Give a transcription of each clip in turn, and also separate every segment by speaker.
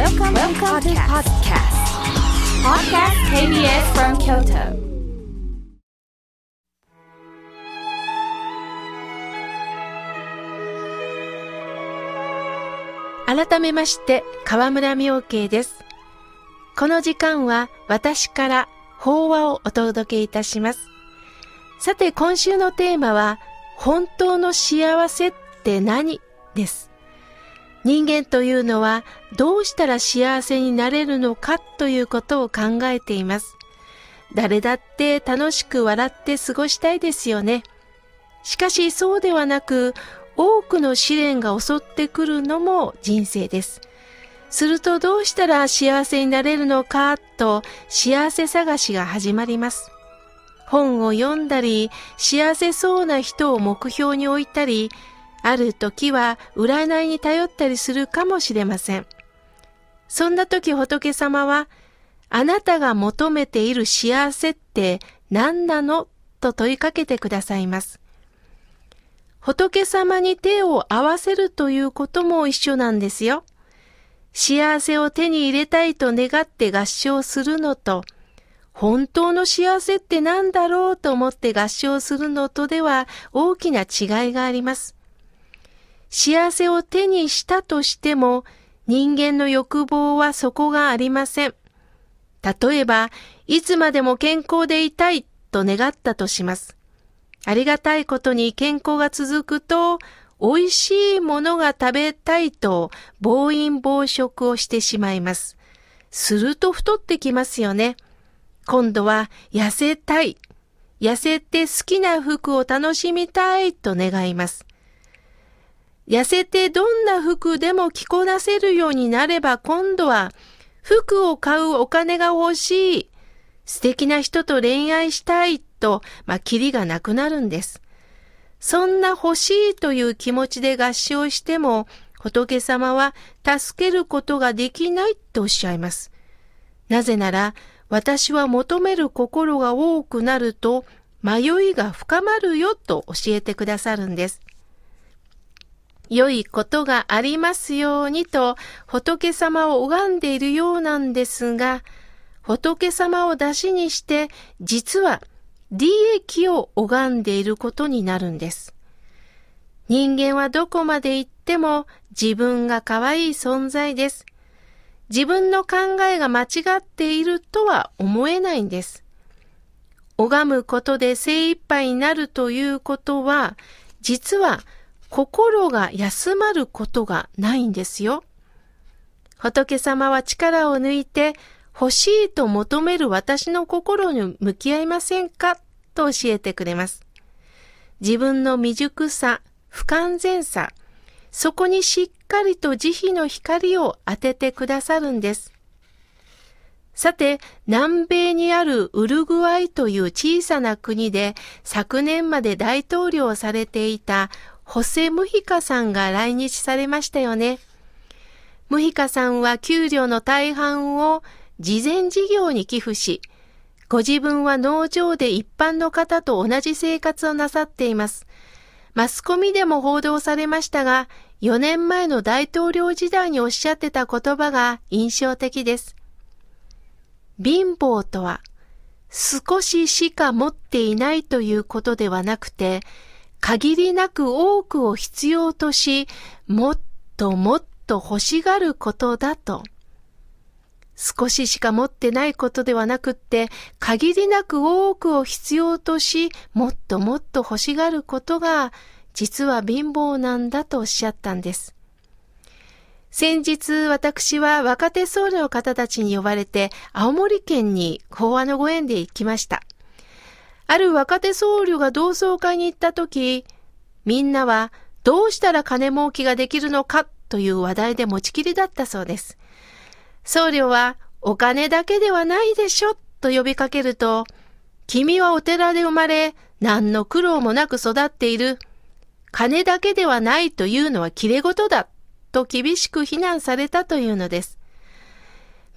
Speaker 1: Welcome, Welcome to podcast. Podcast KBS from Kyoto.
Speaker 2: 改めまして、河村明慶です。この時間は私から法話をお届けいたします。さて、今週のテーマは、本当の幸せって何？です。人間というのはどうしたら幸せになれるのかということを考えています。誰だって楽しく笑って過ごしたいですよね。しかしそうではなく、多くの試練が襲ってくるのも人生です。するとどうしたら幸せになれるのかと幸せ探しが始まります。本を読んだり、幸せそうな人を目標に置いたり、ある時は占いに頼ったりするかもしれません。そんな時仏様は、あなたが求めている幸せって何なのと問いかけてくださいます。仏様に手を合わせるということも一緒なんですよ。幸せを手に入れたいと願って合唱するのと、本当の幸せって何だろうと思って合唱するのとでは大きな違いがあります。幸せを手にしたとしても人間の欲望はそこがありません。例えば、いつまでも健康でいたいと願ったとします。ありがたいことに健康が続くと、美味しいものが食べたいと暴飲暴食をしてしまいます。すると太ってきますよね。今度は痩せたい。痩せて好きな服を楽しみたいと願います。痩せてどんな服でも着こなせるようになれば今度は服を買うお金が欲しい。素敵な人と恋愛したいと、まあ、キリがなくなるんです。そんな欲しいという気持ちで合唱しても、仏様は助けることができないとおっしゃいます。なぜなら、私は求める心が多くなると、迷いが深まるよと教えてくださるんです。良いことがありますようにと仏様を拝んでいるようなんですが、仏様を出しにして実は利益を拝んでいることになるんです。人間はどこまで行っても自分が可愛い存在です。自分の考えが間違っているとは思えないんです。拝むことで精一杯になるということは、実は心が休まることがないんですよ。仏様は力を抜いて欲しいと求める私の心に向き合いませんか？と教えてくれます。自分の未熟さ、不完全さ、そこにしっかりと慈悲の光を当ててくださるんです。さて、南米にあるウルグアイという小さな国で昨年まで大統領をされていたホセ・ムヒカさんが来日されましたよね。ムヒカさんは給料の大半を慈善事業に寄付し、ご自分は農場で一般の方と同じ生活をなさっています。マスコミでも報道されましたが、4年前の大統領時代におっしゃってた言葉が印象的です。貧乏とは、少ししか持っていないということではなくて、限りなく多くを必要とし、もっともっと欲しがることだと。少ししか持ってないことではなくって、限りなく多くを必要とし、もっともっと欲しがることが、実は貧乏なんだとおっしゃったんです。先日私は若手僧侶の方たちに呼ばれて青森県に法話のご縁で行きました。ある若手僧侶が同窓会に行った時、みんなはどうしたら金儲けができるのかという話題で持ちきりだったそうです。僧侶はお金だけではないでしょと呼びかけると、君はお寺で生まれ何の苦労もなく育っている。金だけではないというのは切れ事だと厳しく非難されたというのです。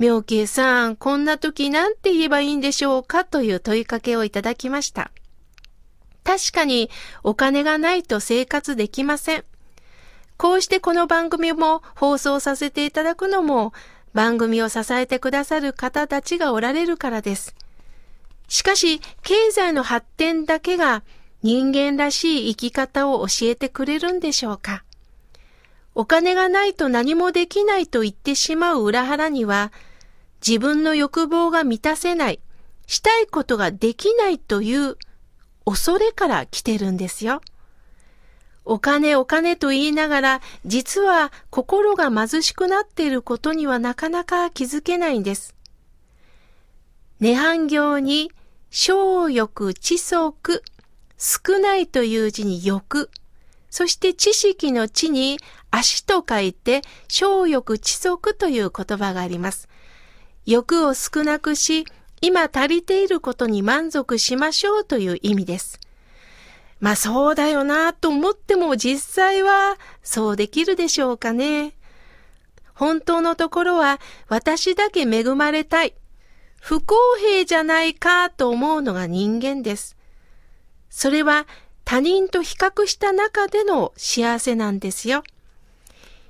Speaker 2: 妙慶さん、こんな時なんて言えばいいんでしょうかという問いかけをいただきました。確かにお金がないと生活できません。こうしてこの番組も放送させていただくのも番組を支えてくださる方たちがおられるからです。しかし、経済の発展だけが人間らしい生き方を教えてくれるんでしょうかお金がないと何もできないと言ってしまう裏腹には、自分の欲望が満たせない、したいことができないという恐れから来てるんですよ。お金お金と言いながら、実は心が貧しくなっていることにはなかなか気づけないんです。涅槃行に、小欲知足、少ないという字に欲、そして知識の知に足と書いて、小欲知足という言葉があります。欲を少なくし、今足りていることに満足しましょうという意味です。まあそうだよなと思っても実際はそうできるでしょうかね。本当のところは私だけ恵まれたい。不公平じゃないかと思うのが人間です。それは他人と比較した中での幸せなんですよ。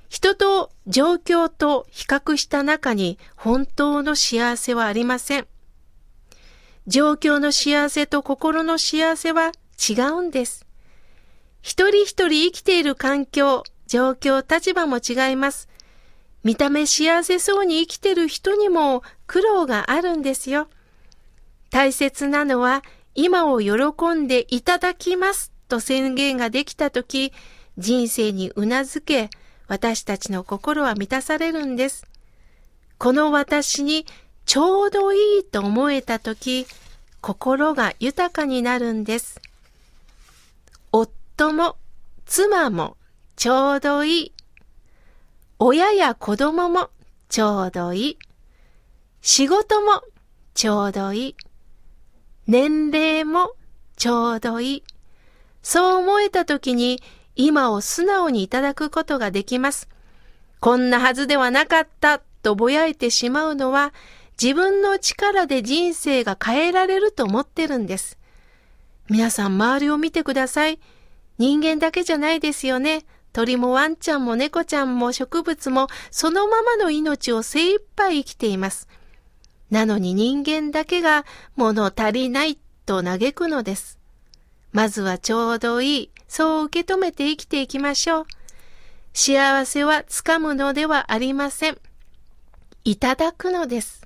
Speaker 2: 人と状況と比較した中に本当の幸せはありません。状況の幸せと心の幸せは違うんです。一人一人生きている環境、状況、立場も違います。見た目幸せそうに生きている人にも苦労があるんですよ。大切なのは今を喜んでいただきますと宣言ができたとき、人生にうなずけ、私たちの心は満たされるんです。この私にちょうどいいと思えたとき、心が豊かになるんです。夫も妻もちょうどいい。親や子供もちょうどいい。仕事もちょうどいい。年齢もちょうどいい。そう思えたときに今を素直にいただくことができます。こんなはずではなかったとぼやいてしまうのは自分の力で人生が変えられると思ってるんです。皆さん周りを見てください。人間だけじゃないですよね。鳥もワンちゃんも猫ちゃんも植物もそのままの命を精一杯生きています。なのに人間だけが物足りないと嘆くのです。まずはちょうどいい、そう受け止めて生きていきましょう。幸せはつかむのではありません。いただくのです。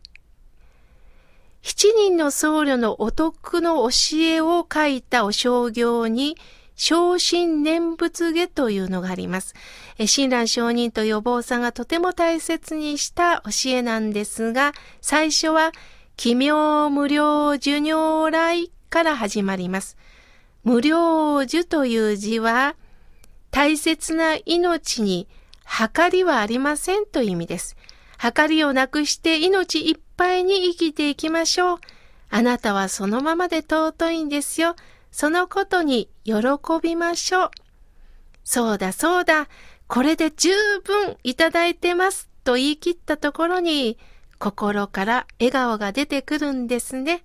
Speaker 2: 七人の僧侶のお得の教えを書いたお商業に、昇進念仏下というのがあります。親鸞上人と予防さんがとても大切にした教えなんですが、最初は、奇妙無料寿如来から始まります。無量寿という字は、大切な命に計りはありませんという意味です。計りをなくして命いっぱいに生きていきましょう。あなたはそのままで尊いんですよ。そのことに喜びましょう。そうだそうだ。これで十分いただいてますと言い切ったところに、心から笑顔が出てくるんですね。